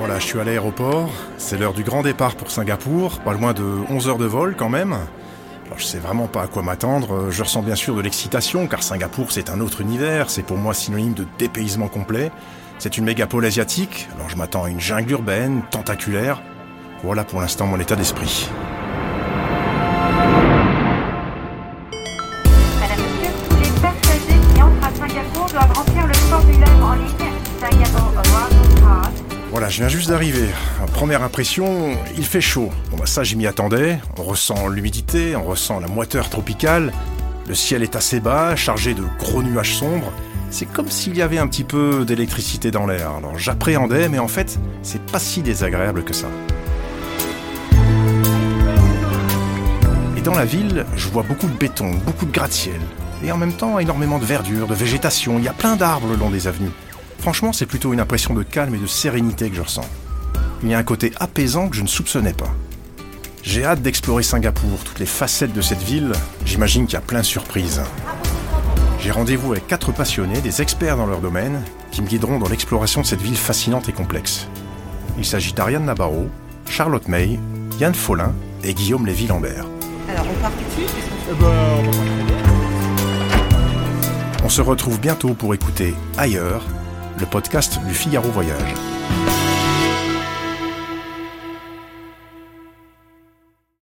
Voilà, je suis à l'aéroport. C'est l'heure du grand départ pour Singapour. Pas loin de 11 heures de vol quand même. Alors, je sais vraiment pas à quoi m'attendre. Je ressens bien sûr de l'excitation car Singapour c'est un autre univers. C'est pour moi synonyme de dépaysement complet. C'est une mégapole asiatique. Alors je m'attends à une jungle urbaine, tentaculaire. Voilà pour l'instant mon état d'esprit. Je viens juste d'arriver. Première impression, il fait chaud. Bon bah ça j'y m'y attendais. On ressent l'humidité, on ressent la moiteur tropicale. Le ciel est assez bas, chargé de gros nuages sombres. C'est comme s'il y avait un petit peu d'électricité dans l'air. Alors j'appréhendais, mais en fait, c'est pas si désagréable que ça. Et dans la ville, je vois beaucoup de béton, beaucoup de gratte-ciel. Et en même temps, énormément de verdure, de végétation. Il y a plein d'arbres le long des avenues. Franchement, c'est plutôt une impression de calme et de sérénité que je ressens. Il y a un côté apaisant que je ne soupçonnais pas. J'ai hâte d'explorer Singapour, toutes les facettes de cette ville. J'imagine qu'il y a plein de surprises. J'ai rendez-vous avec quatre passionnés, des experts dans leur domaine, qui me guideront dans l'exploration de cette ville fascinante et complexe. Il s'agit d'Ariane Nabarro, Charlotte May, Yann Follin et Guillaume Lévy-Lambert. Alors on part tout de suite On se retrouve bientôt pour écouter Ailleurs, le podcast du Figaro Voyage.